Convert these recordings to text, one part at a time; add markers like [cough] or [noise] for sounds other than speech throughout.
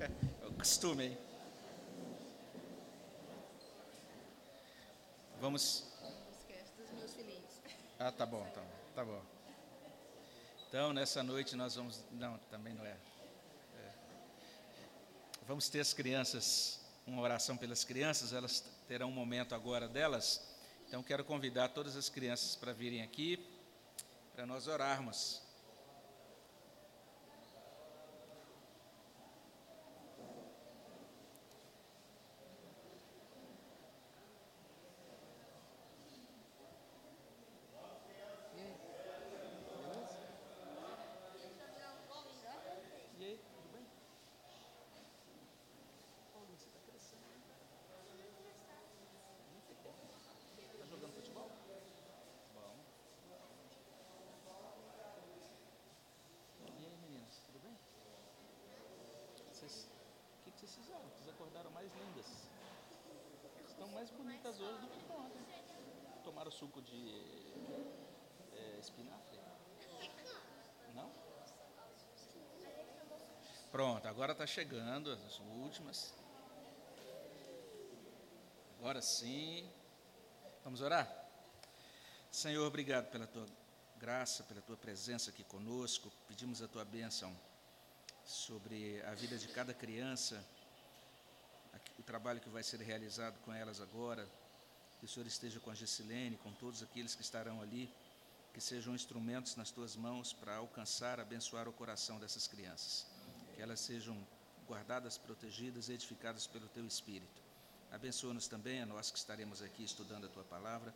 É o costume, hein? Vamos. Esquece dos meus filhinhos. Ah, tá bom, tá bom, tá bom. Então, nessa noite nós vamos. Não, também não é. é. Vamos ter as crianças, uma oração pelas crianças, elas terão um momento agora delas. Então, quero convidar todas as crianças para virem aqui, para nós orarmos. Bonitas hoje do que ontem. Tomaram suco de é, espinafre? Não? Pronto, agora está chegando as últimas. Agora sim. Vamos orar? Senhor, obrigado pela tua graça, pela tua presença aqui conosco. Pedimos a tua bênção sobre a vida de cada criança o trabalho que vai ser realizado com elas agora, que o Senhor esteja com a Gessilene, com todos aqueles que estarão ali, que sejam instrumentos nas tuas mãos para alcançar, abençoar o coração dessas crianças, que elas sejam guardadas, protegidas edificadas pelo teu Espírito. Abençoa-nos também, a nós que estaremos aqui estudando a tua palavra.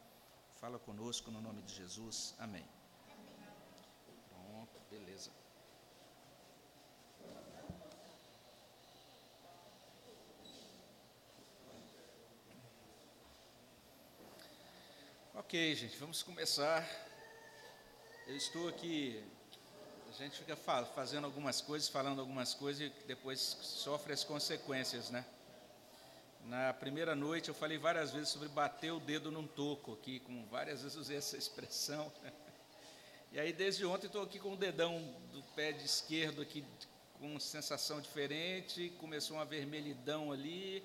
Fala conosco no nome de Jesus. Amém. Pronto, beleza. Ok, gente, vamos começar. Eu estou aqui, a gente fica fazendo algumas coisas, falando algumas coisas e depois sofre as consequências, né? Na primeira noite eu falei várias vezes sobre bater o dedo num toco aqui, com várias vezes usei essa expressão. [laughs] E aí desde ontem estou aqui com o dedão do pé de esquerdo aqui com sensação diferente, começou uma vermelhidão ali,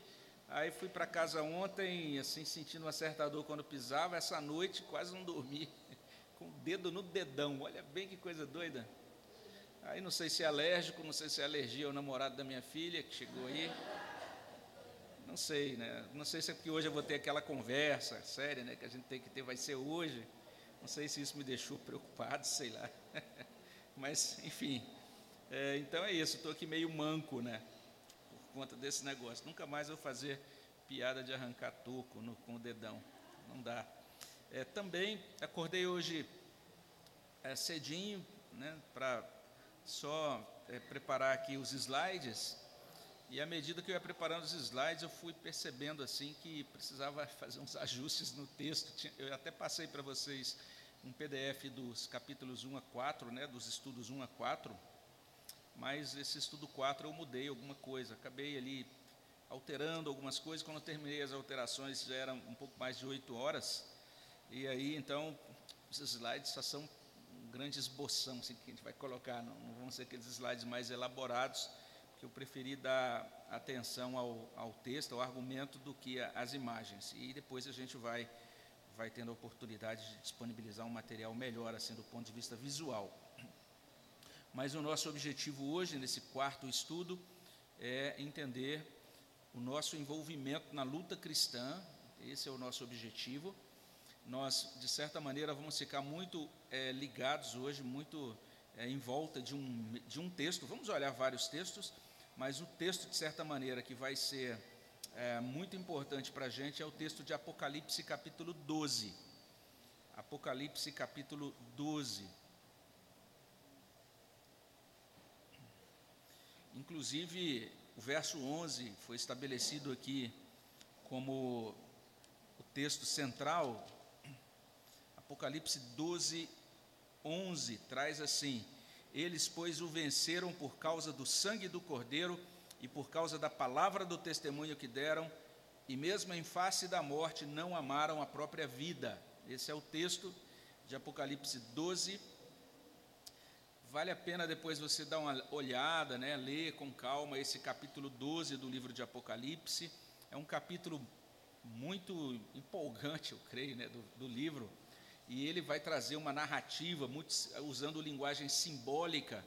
Aí fui para casa ontem, assim, sentindo uma certa dor quando pisava. Essa noite quase não dormi, [laughs] com o dedo no dedão. Olha bem que coisa doida. Aí não sei se é alérgico, não sei se é alergia ao namorado da minha filha que chegou aí. Não sei, né? Não sei se é porque hoje eu vou ter aquela conversa séria, né? Que a gente tem que ter, vai ser hoje. Não sei se isso me deixou [laughs] preocupado, sei lá. [laughs] Mas, enfim. É, então é isso, estou aqui meio manco, né? Conta desse negócio. Nunca mais vou fazer piada de arrancar toco no, com o dedão. Não dá. É, também acordei hoje é, cedinho, né, para só é, preparar aqui os slides. E à medida que eu ia preparando os slides, eu fui percebendo assim que precisava [laughs] fazer uns ajustes no texto. Eu até passei para vocês um PDF dos capítulos 1 a 4, né, dos estudos 1 a 4 mas esse estudo 4 eu mudei alguma coisa, acabei ali alterando algumas coisas, quando eu terminei as alterações já eram um pouco mais de oito horas, e aí então os slides só são um grande esboção assim, que a gente vai colocar, não, não vão ser aqueles slides mais elaborados, que eu preferi dar atenção ao, ao texto, ao argumento, do que às imagens, e depois a gente vai, vai tendo a oportunidade de disponibilizar um material melhor, assim, do ponto de vista visual. Mas o nosso objetivo hoje, nesse quarto estudo, é entender o nosso envolvimento na luta cristã, esse é o nosso objetivo. Nós, de certa maneira, vamos ficar muito é, ligados hoje, muito é, em volta de um, de um texto. Vamos olhar vários textos, mas o texto, de certa maneira, que vai ser é, muito importante para a gente é o texto de Apocalipse, capítulo 12. Apocalipse, capítulo 12. Inclusive, o verso 11 foi estabelecido aqui como o texto central. Apocalipse 12, 11 traz assim: Eles, pois, o venceram por causa do sangue do Cordeiro e por causa da palavra do testemunho que deram, e mesmo em face da morte não amaram a própria vida. Esse é o texto de Apocalipse 12, vale a pena depois você dar uma olhada, né, ler com calma esse capítulo 12 do livro de Apocalipse. É um capítulo muito empolgante, eu creio, né, do, do livro. E ele vai trazer uma narrativa, muito, usando linguagem simbólica.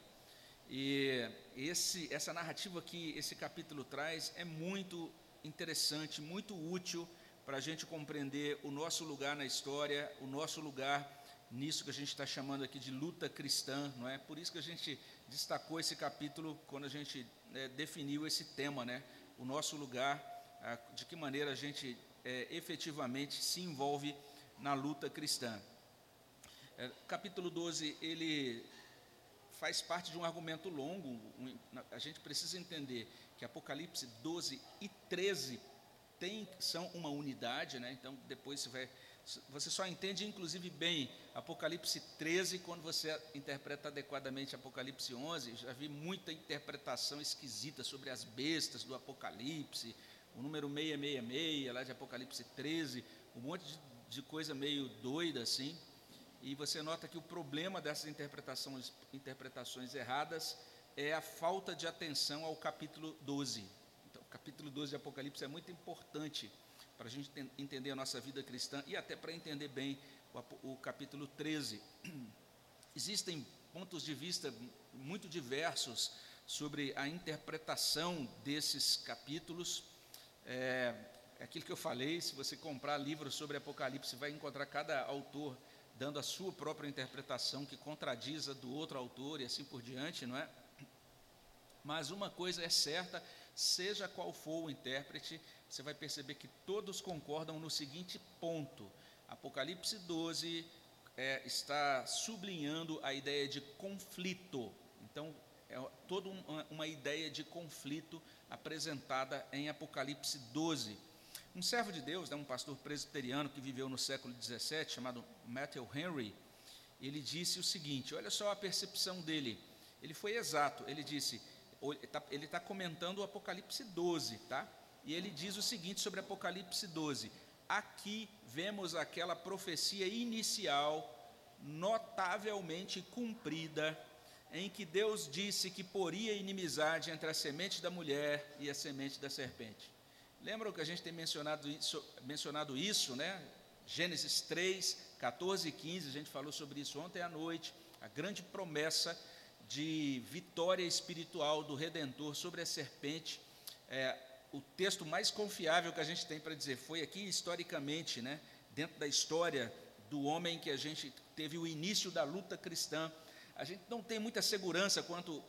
E esse, essa narrativa que esse capítulo traz é muito interessante, muito útil para a gente compreender o nosso lugar na história, o nosso lugar nisso que a gente está chamando aqui de luta cristã, não é? Por isso que a gente destacou esse capítulo quando a gente é, definiu esse tema, né? O nosso lugar, a, de que maneira a gente é, efetivamente se envolve na luta cristã. É, capítulo 12, ele faz parte de um argumento longo, um, a gente precisa entender que Apocalipse 12 e 13 tem, são uma unidade, né? então depois você vai. Você só entende, inclusive, bem Apocalipse 13 quando você interpreta adequadamente Apocalipse 11. Já vi muita interpretação esquisita sobre as bestas do Apocalipse, o número 666 lá de Apocalipse 13, um monte de, de coisa meio doida assim. E você nota que o problema dessas interpretações, interpretações erradas é a falta de atenção ao capítulo 12 capítulo 12 de Apocalipse é muito importante para a gente entender a nossa vida cristã e até para entender bem o, o capítulo 13. [clears throat] Existem pontos de vista muito diversos sobre a interpretação desses capítulos. É, é aquilo que eu falei: se você comprar livros sobre Apocalipse, vai encontrar cada autor dando a sua própria interpretação que contradiz a do outro autor e assim por diante, não é? Mas uma coisa é certa seja qual for o intérprete, você vai perceber que todos concordam no seguinte ponto: Apocalipse 12 é, está sublinhando a ideia de conflito. Então, é toda uma, uma ideia de conflito apresentada em Apocalipse 12. Um servo de Deus, né, um pastor presbiteriano que viveu no século 17, chamado Matthew Henry, ele disse o seguinte: olha só a percepção dele. Ele foi exato. Ele disse: ele está tá comentando o Apocalipse 12, tá? E ele diz o seguinte sobre Apocalipse 12: Aqui vemos aquela profecia inicial, notavelmente cumprida, em que Deus disse que poria inimizade entre a semente da mulher e a semente da serpente. Lembram que a gente tem mencionado isso, mencionado isso né? Gênesis 3, 14 e 15, a gente falou sobre isso ontem à noite, a grande promessa de vitória espiritual do Redentor sobre a serpente. É, o texto mais confiável que a gente tem para dizer foi aqui historicamente, né, dentro da história do homem que a gente teve o início da luta cristã. A gente não tem muita segurança quanto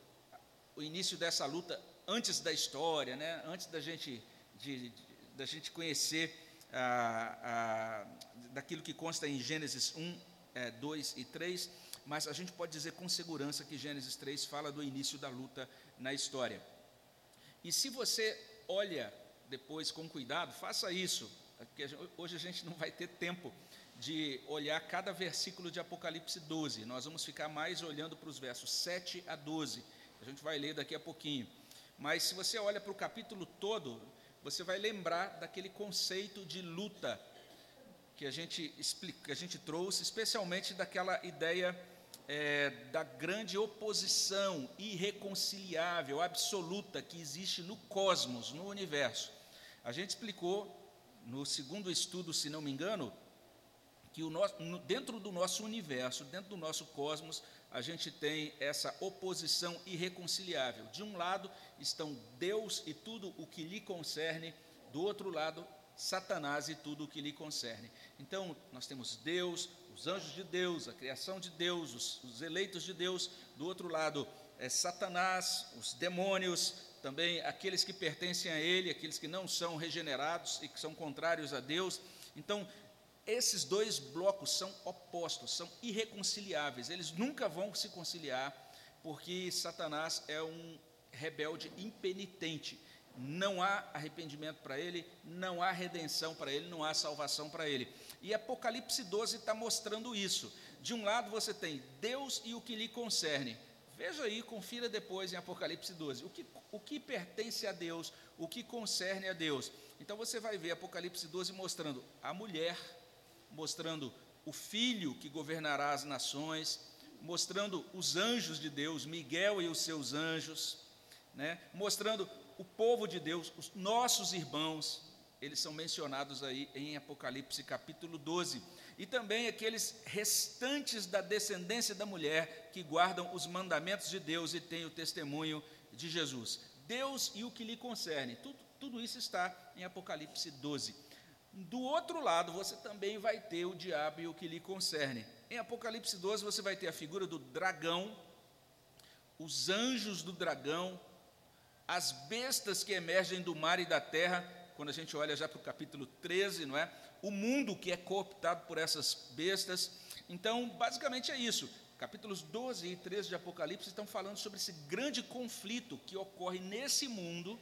o início dessa luta antes da história, né, antes da gente, de, de, da gente conhecer a, a, daquilo que consta em Gênesis 1, é, 2 e 3 mas a gente pode dizer com segurança que Gênesis 3 fala do início da luta na história. E se você olha depois com cuidado, faça isso, porque hoje a gente não vai ter tempo de olhar cada versículo de Apocalipse 12, nós vamos ficar mais olhando para os versos 7 a 12, a gente vai ler daqui a pouquinho. Mas se você olha para o capítulo todo, você vai lembrar daquele conceito de luta que a gente explica, que a gente trouxe, especialmente daquela ideia é, da grande oposição irreconciliável, absoluta que existe no cosmos, no universo. A gente explicou no segundo estudo, se não me engano, que nosso, dentro do nosso universo, dentro do nosso cosmos, a gente tem essa oposição irreconciliável. De um lado estão Deus e tudo o que lhe concerne, do outro lado, Satanás e tudo o que lhe concerne. Então, nós temos Deus, os anjos de Deus, a criação de Deus, os, os eleitos de Deus, do outro lado é Satanás, os demônios, também aqueles que pertencem a Ele, aqueles que não são regenerados e que são contrários a Deus. Então, esses dois blocos são opostos, são irreconciliáveis, eles nunca vão se conciliar, porque Satanás é um rebelde impenitente não há arrependimento para ele, não há redenção para ele, não há salvação para ele. E Apocalipse 12 está mostrando isso. De um lado você tem Deus e o que lhe concerne. Veja aí, confira depois em Apocalipse 12. O que, o que pertence a Deus, o que concerne a Deus. Então você vai ver Apocalipse 12 mostrando a mulher, mostrando o filho que governará as nações, mostrando os anjos de Deus, Miguel e os seus anjos, né? mostrando o povo de Deus, os nossos irmãos, eles são mencionados aí em Apocalipse capítulo 12. E também aqueles restantes da descendência da mulher que guardam os mandamentos de Deus e têm o testemunho de Jesus. Deus e o que lhe concerne. Tudo, tudo isso está em Apocalipse 12. Do outro lado, você também vai ter o diabo e o que lhe concerne. Em Apocalipse 12, você vai ter a figura do dragão, os anjos do dragão, as bestas que emergem do mar e da terra, quando a gente olha já para o capítulo 13, não é? O mundo que é cooptado por essas bestas. Então, basicamente é isso. Capítulos 12 e 13 de Apocalipse estão falando sobre esse grande conflito que ocorre nesse mundo.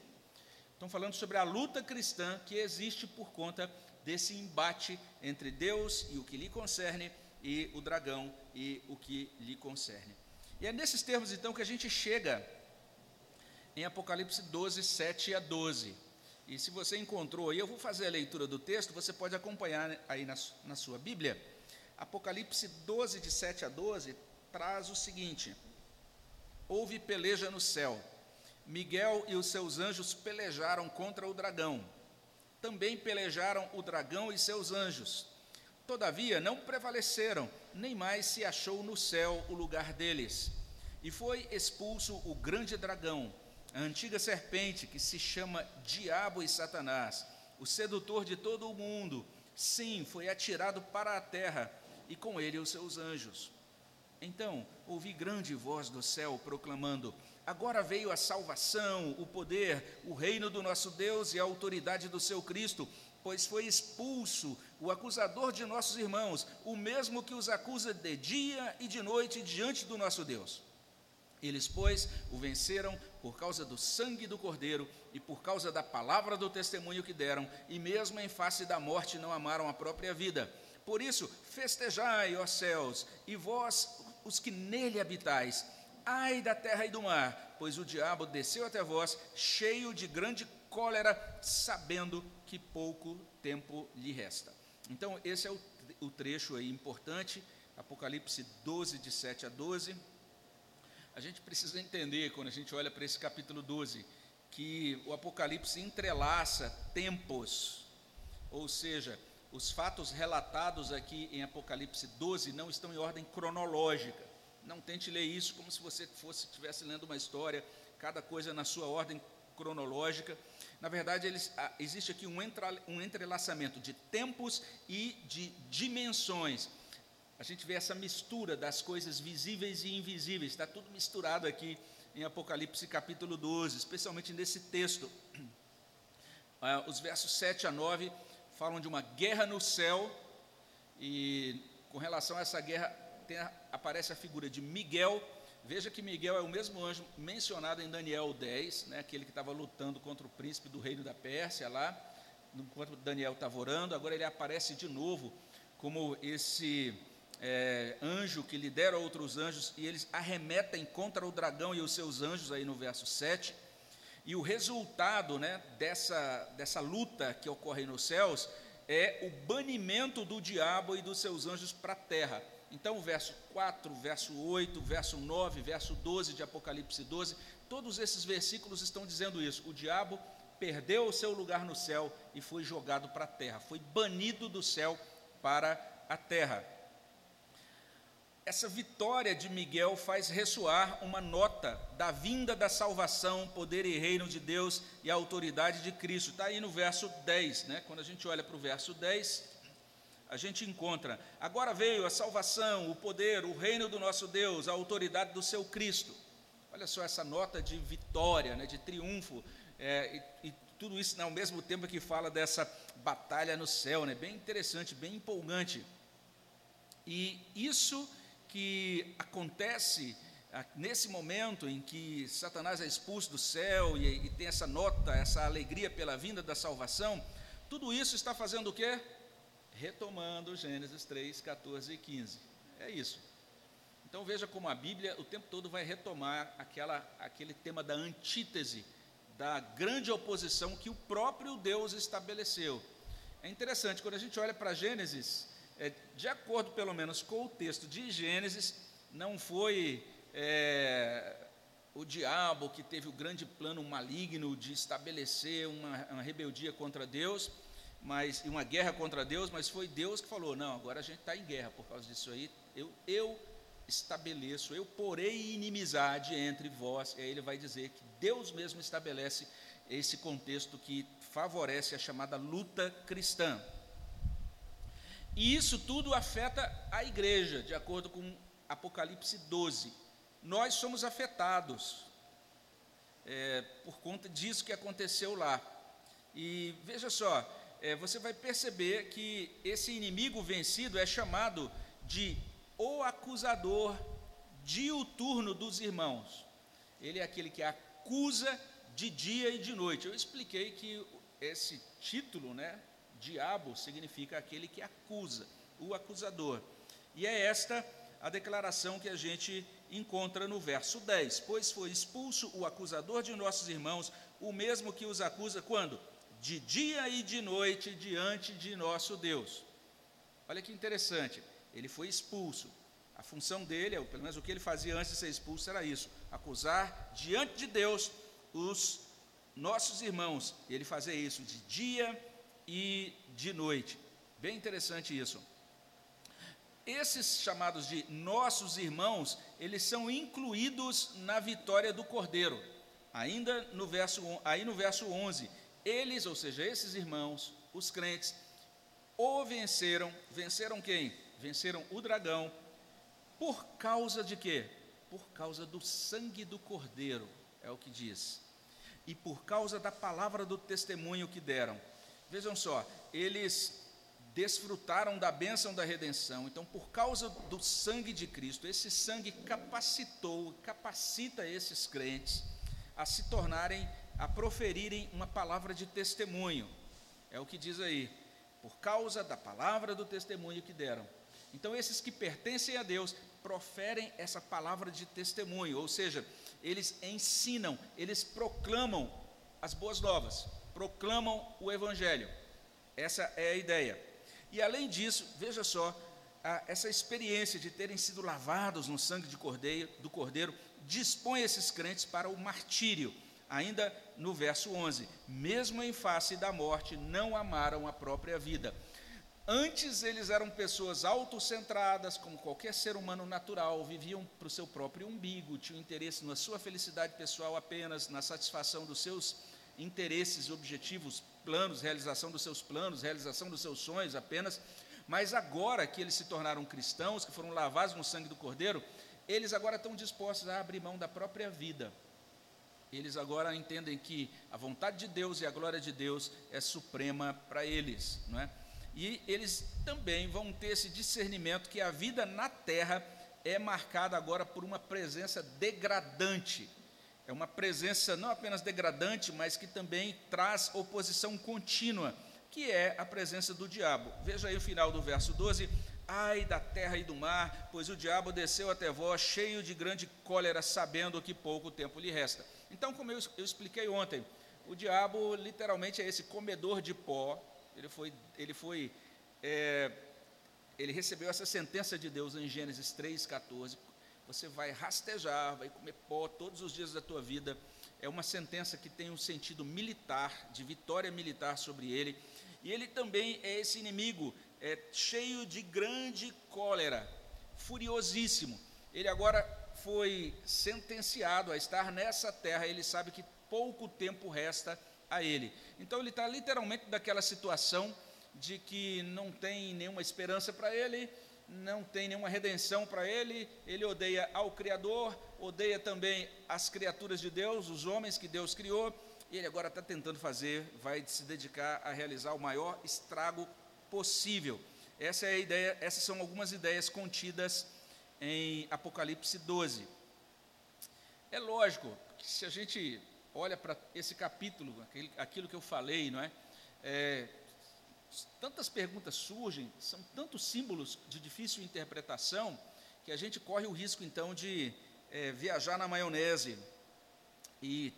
Estão falando sobre a luta cristã que existe por conta desse embate entre Deus e o que lhe concerne e o dragão e o que lhe concerne. E é nesses termos então que a gente chega em Apocalipse 12, 7 a 12. E se você encontrou aí, eu vou fazer a leitura do texto, você pode acompanhar aí na, na sua Bíblia. Apocalipse 12, de 7 a 12, traz o seguinte: Houve peleja no céu. Miguel e os seus anjos pelejaram contra o dragão. Também pelejaram o dragão e seus anjos. Todavia não prevaleceram, nem mais se achou no céu o lugar deles. E foi expulso o grande dragão a antiga serpente que se chama Diabo e Satanás, o sedutor de todo o mundo, sim, foi atirado para a terra e com ele os seus anjos. Então ouvi grande voz do céu proclamando: Agora veio a salvação, o poder, o reino do nosso Deus e a autoridade do seu Cristo, pois foi expulso o acusador de nossos irmãos, o mesmo que os acusa de dia e de noite diante do nosso Deus. Eles, pois, o venceram por causa do sangue do Cordeiro e por causa da palavra do testemunho que deram, e mesmo em face da morte não amaram a própria vida. Por isso, festejai, ó céus, e vós, os que nele habitais. Ai da terra e do mar, pois o diabo desceu até vós, cheio de grande cólera, sabendo que pouco tempo lhe resta. Então, esse é o, trecho aí importante, Apocalipse 12, de 7 a 12 a gente precisa entender, quando a gente olha para esse capítulo 12, que o Apocalipse entrelaça tempos, ou seja, os fatos relatados aqui em Apocalipse 12 não estão em ordem cronológica. Não tente ler isso como se você fosse estivesse lendo uma história, cada coisa na sua ordem cronológica. Na verdade, eles, ah, existe aqui um, um entrelaçamento de tempos e de dimensões a gente vê essa mistura das coisas visíveis e invisíveis, está tudo misturado aqui em Apocalipse capítulo 12, especialmente nesse texto. Ah, os versos 7 a 9 falam de uma guerra no céu, e com relação a essa guerra tem, aparece a figura de Miguel. Veja que Miguel é o mesmo anjo mencionado em Daniel 10, né, aquele que estava lutando contra o príncipe do reino da Pérsia lá, enquanto Daniel estava orando, agora ele aparece de novo como esse é, anjo que lidera outros anjos e eles arremetem contra o dragão e os seus anjos, aí no verso 7. E o resultado né, dessa, dessa luta que ocorre nos céus é o banimento do diabo e dos seus anjos para a terra. Então, o verso 4, verso 8, verso 9, verso 12 de Apocalipse 12, todos esses versículos estão dizendo isso. O diabo perdeu o seu lugar no céu e foi jogado para a terra, foi banido do céu para a terra essa vitória de Miguel faz ressoar uma nota da vinda da salvação, poder e reino de Deus e a autoridade de Cristo. Está aí no verso 10, né? quando a gente olha para o verso 10, a gente encontra: agora veio a salvação, o poder, o reino do nosso Deus, a autoridade do seu Cristo. Olha só essa nota de vitória, né? de triunfo, é, e, e tudo isso ao mesmo tempo que fala dessa batalha no céu, né? bem interessante, bem empolgante. E isso que acontece ah, nesse momento em que Satanás é expulso do céu e, e, tem essa nota, essa alegria pela vinda da salvação, tudo isso está fazendo o quê? Retomando Gênesis 3, 14 e 15. É isso. Então veja como a Bíblia o tempo todo vai retomar aquela, aquele tema da antítese, da grande oposição que o próprio Deus estabeleceu. É interessante, quando a gente olha para Gênesis, é, de acordo pelo menos com o texto de Gênesis, não foi é, o diabo que teve o grande plano maligno de estabelecer uma, uma rebeldia contra Deus, mas uma guerra contra Deus, mas foi Deus que falou: não, agora a gente está em guerra por causa disso aí. Eu, eu estabeleço, eu porei inimizade entre vós. E aí ele vai dizer que Deus mesmo estabelece esse contexto que favorece a chamada luta cristã. E isso tudo afeta a igreja, de acordo com Apocalipse 12. Nós somos afetados é, por conta disso que aconteceu lá. E veja só, é, você vai perceber que esse inimigo vencido é chamado de o acusador diuturno dos irmãos. Ele é aquele que acusa de dia e de noite. Eu expliquei que esse título, né, diabo, significa aquele que acusa, o acusador. E é esta a declaração que a gente encontra no verso 10: Pois foi expulso o acusador de nossos irmãos, o mesmo que os acusa quando? De dia e de noite diante de nosso Deus. Olha que interessante, ele foi expulso. A função dele, ou pelo menos o que ele fazia antes de ser expulso, era isso: acusar diante de Deus os nossos irmãos. Ele fazia isso de dia e de noite. Bem interessante isso. Esses chamados de nossos irmãos, eles são incluídos na vitória do Cordeiro. Ainda no verso, aí no verso 11, eles, ou seja, esses irmãos, os crentes, o venceram, venceram quem? Venceram o dragão, por causa de quê? Por causa do sangue do Cordeiro, é o que diz. E por causa da palavra do testemunho que deram. Vejam só, eles desfrutaram da bênção da redenção. Então, por causa do sangue de Cristo, esse sangue capacitou, capacita esses crentes a se tornarem, a proferirem uma palavra de testemunho. É o que diz aí, por causa da palavra do testemunho que deram. Então, esses que pertencem a Deus proferem essa palavra de testemunho, ou seja, eles ensinam, eles proclamam as boas novas, proclamam o Evangelho. Essa é a ideia. E além disso, veja só, essa experiência de terem sido lavados no sangue de cordeiro, do cordeiro dispõe esses crentes para o martírio. Ainda no verso 11: Mesmo em face da morte, não amaram a própria vida. Antes eles eram pessoas autocentradas, como qualquer ser humano natural, viviam para o seu próprio umbigo, tinham interesse na sua felicidade pessoal apenas, na satisfação dos seus interesses, objetivos, planos, realização dos seus planos, realização dos seus sonhos apenas. Mas agora que eles se tornaram cristãos, que foram lavados no sangue do Cordeiro, eles agora estão dispostos a abrir mão da própria vida. Eles agora entendem que a vontade de Deus e a glória de Deus é suprema para eles, não é? E eles também vão ter esse discernimento que a vida na terra é marcada agora por uma presença degradante é uma presença não apenas degradante, mas que também traz oposição contínua, que é a presença do diabo. Veja aí o final do verso 12: Ai da terra e do mar, pois o diabo desceu até vós, cheio de grande cólera, sabendo que pouco tempo lhe resta. Então, como eu, eu expliquei ontem, o diabo literalmente é esse comedor de pó, ele foi, ele foi é, ele recebeu essa sentença de Deus em Gênesis 3,14 você vai rastejar, vai comer pó todos os dias da tua vida. É uma sentença que tem um sentido militar, de vitória militar sobre ele. E ele também é esse inimigo, é, cheio de grande cólera, furiosíssimo. Ele agora foi sentenciado a estar nessa terra, ele sabe que pouco tempo resta a ele. Então ele está literalmente daquela situação de que não tem nenhuma esperança para ele, não tem nenhuma redenção para ele, ele odeia ao Criador, odeia também as criaturas de Deus, os homens que Deus criou, e ele agora está tentando fazer, vai se dedicar a realizar o maior estrago possível. Essa é a ideia, essas são algumas ideias contidas em Apocalipse 12. É lógico que se a gente olha para esse capítulo, aquilo que eu falei, não é? é tantas perguntas surgem, são tantos símbolos de difícil interpretação, que a gente corre o risco, então, de é, viajar na maionese e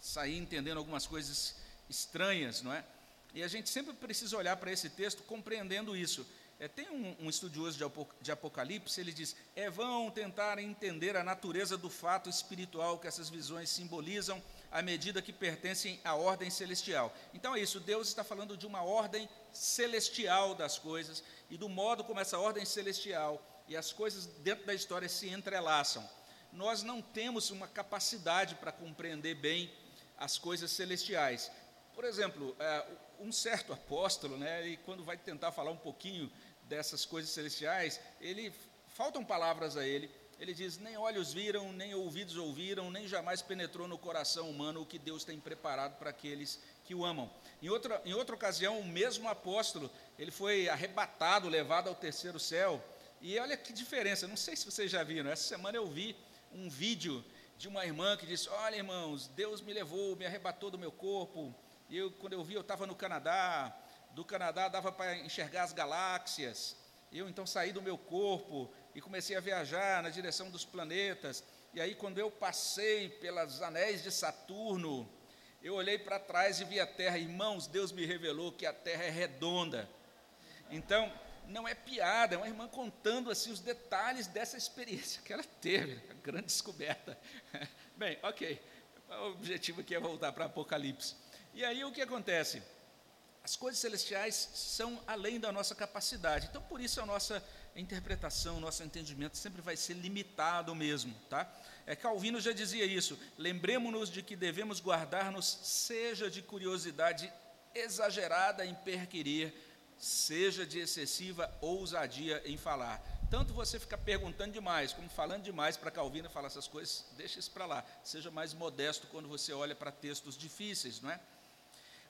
sair entendendo algumas coisas estranhas, não é? E a gente sempre precisa olhar para esse texto compreendendo isso. É, tem um, um estudioso de, Apocalipse, ele diz: é vão tentar entender a natureza do fato espiritual que essas visões simbolizam à medida que pertencem à ordem celestial. Então é isso, Deus está falando de uma ordem celestial das coisas e do modo como essa ordem celestial e as coisas dentro da história se entrelaçam. Nós não temos uma capacidade para compreender bem as coisas celestiais. Por exemplo, é, um certo apóstolo, né, ele, quando vai tentar falar um pouquinho dessas coisas celestiais, ele faltam palavras a ele. Ele diz: nem olhos viram, nem ouvidos ouviram, nem jamais penetrou no coração humano o que Deus tem preparado para aqueles que o amam. Em outra, em outra ocasião, o mesmo apóstolo, ele foi arrebatado, levado ao terceiro céu. E olha que diferença, não sei se vocês já viram, essa semana eu vi um vídeo de uma irmã que disse: Olha, irmãos, Deus me levou, me arrebatou do meu corpo. E eu, quando eu vi, eu estava no Canadá, do Canadá dava para enxergar as galáxias. Eu então saí do meu corpo e comecei a viajar na direção dos planetas. E aí, quando eu passei pelos anéis de Saturno, eu olhei para trás e vi a Terra. Irmãos, Deus me revelou que a Terra é redonda. Então, não é piada, é uma irmã contando assim os detalhes dessa experiência que ela teve, grande descoberta. [laughs] Bem, ok. O objetivo aqui é voltar para Apocalipse. E aí o que acontece? As coisas celestiais são além da nossa capacidade. Então, por isso a nossa interpretação, o nosso entendimento sempre vai ser limitado mesmo, tá? É, Calvino já dizia isso. Lembremos-nos de que devemos guardar-nos, seja de curiosidade exagerada em perquirir, seja de excessiva ousadia em falar. Tanto você fica perguntando demais, como falando demais para Calvino falar essas coisas, deixa isso para lá. Seja mais modesto quando você olha para textos difíceis, não é?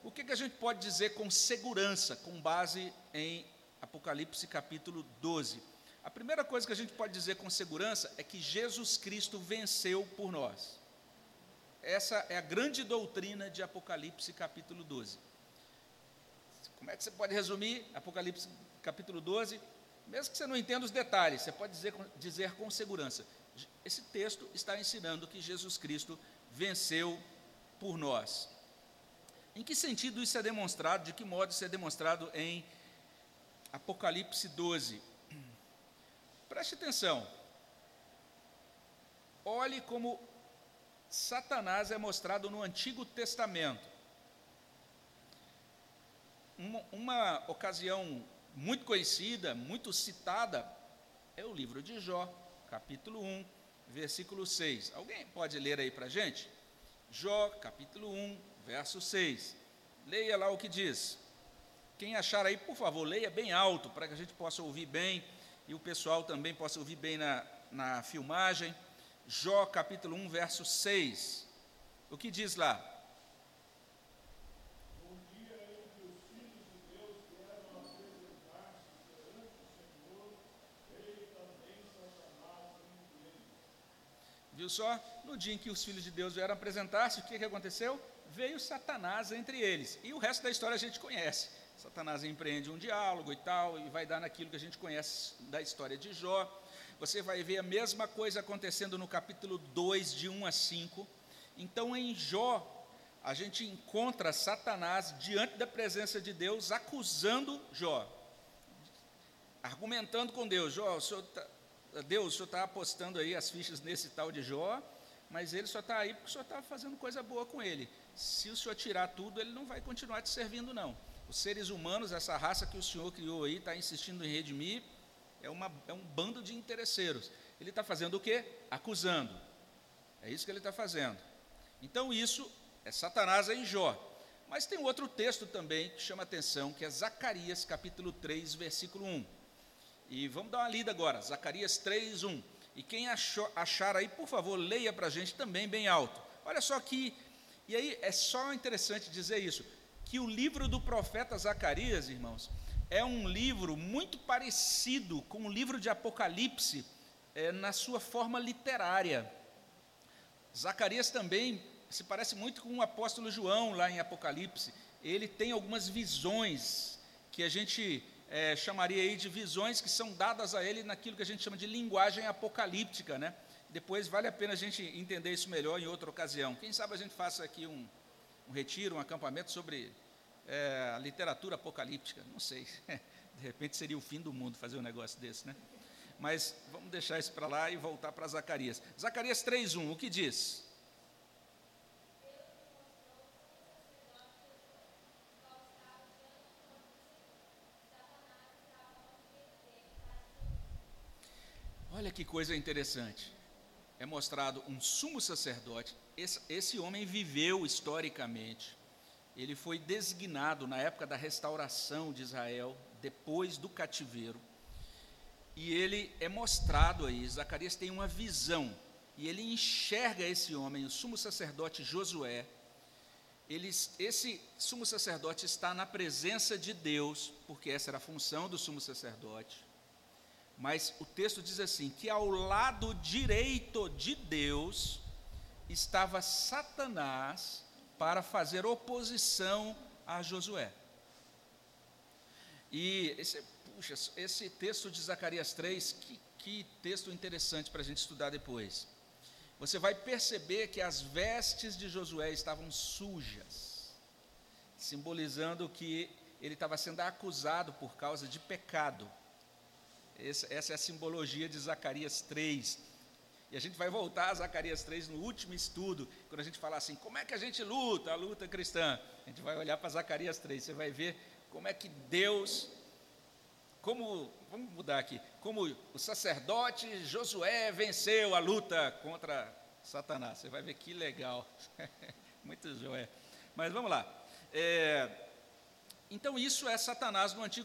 O que, que a gente pode dizer com segurança, com base em Apocalipse capítulo 12? A primeira coisa que a gente pode dizer com segurança é que Jesus Cristo venceu por nós. Essa é a grande doutrina de Apocalipse capítulo 12. Como é que você pode resumir Apocalipse capítulo 12? Mesmo que você não entenda os detalhes, você pode dizer, dizer com segurança. Esse texto está ensinando que Jesus Cristo venceu por nós. Em que sentido isso é demonstrado? De que modo isso é demonstrado em Apocalipse 12? Preste atenção. Olhe como Satanás é mostrado no Antigo Testamento. Uma, uma ocasião muito conhecida, muito citada, é o livro de Jó, capítulo 1, versículo 6. Alguém pode ler aí para a gente? Jó, capítulo 1, verso 6. Leia lá o que diz. Quem achar aí, por favor, leia bem alto, para que a gente possa ouvir bem e o pessoal também possa ouvir bem na, na filmagem. Jó capítulo 1, verso 6. O que diz lá? Viu só? No dia em que os filhos de Deus vieram apresentar-se, o que, que aconteceu? Veio Satanás entre eles. E o resto da história a gente conhece. Satanás empreende um diálogo e tal, e vai dar naquilo que a gente conhece da história de Jó. Você vai ver a mesma coisa acontecendo no capítulo 2, de 1 a 5. Então, em Jó, a gente encontra Satanás diante da presença de Deus, acusando Jó, argumentando com Deus: Jó, o senhor tá, Deus, o senhor está apostando aí as fichas nesse tal de Jó, mas ele só está aí porque o senhor está fazendo coisa boa com ele se o senhor tirar tudo, ele não vai continuar te servindo, não. Os seres humanos, essa raça que o senhor criou aí, está insistindo em redimir, é, uma, é um bando de interesseiros. Ele está fazendo o quê? Acusando. É isso que ele está fazendo. Então, isso é Satanás em Jó. Mas tem outro texto também que chama atenção, que é Zacarias, capítulo 3, versículo 1. E vamos dar uma lida agora, Zacarias 3, 1. E quem achou, achar aí, por favor, leia para a gente também bem alto. Olha só que e aí é só interessante dizer isso, que o livro do profeta Zacarias, irmãos, é um livro muito parecido com o livro de Apocalipse é, na sua forma literária. Zacarias também se parece muito com o apóstolo João lá em Apocalipse. Ele tem algumas visões que a gente é, chamaria aí de visões que são dadas a ele naquilo que a gente chama de linguagem apocalíptica, né? Depois vale a pena a gente entender isso melhor em outra ocasião. Quem sabe a gente faça aqui um, um retiro, um acampamento sobre é, literatura apocalíptica. Não sei. [laughs] De repente seria o fim do mundo fazer um negócio desse, né? Mas vamos deixar isso para lá e voltar para Zacarias. Zacarias 3:1, o que diz? Que coisa interessante. É mostrado um sumo sacerdote. Esse, esse, homem viveu historicamente. Ele foi designado na época da restauração de Israel, depois do cativeiro. E ele é mostrado aí. Zacarias tem uma visão. E ele enxerga esse homem, o sumo sacerdote Josué. Ele, esse sumo sacerdote está na presença de Deus, porque essa era a função do sumo sacerdote mas o texto diz assim: que ao lado direito de Deus estava Satanás para fazer oposição a Josué. E esse, puxa, esse texto de Zacarias 3, que, que texto interessante para a gente estudar depois. Você vai perceber que as vestes de Josué estavam sujas, simbolizando que ele estava sendo acusado por causa de pecado. Essa é a simbologia de Zacarias 3. E a gente vai voltar a Zacarias 3 no último estudo, quando a gente falar assim, como é que a gente luta, a luta cristã? A gente vai olhar para Zacarias 3, você vai ver como é que Deus, como, vamos mudar aqui, como o sacerdote Josué venceu a luta contra Satanás. Você vai ver que legal. [laughs] Muito joé. Mas vamos lá. É, então, isso é Satanás no Antigo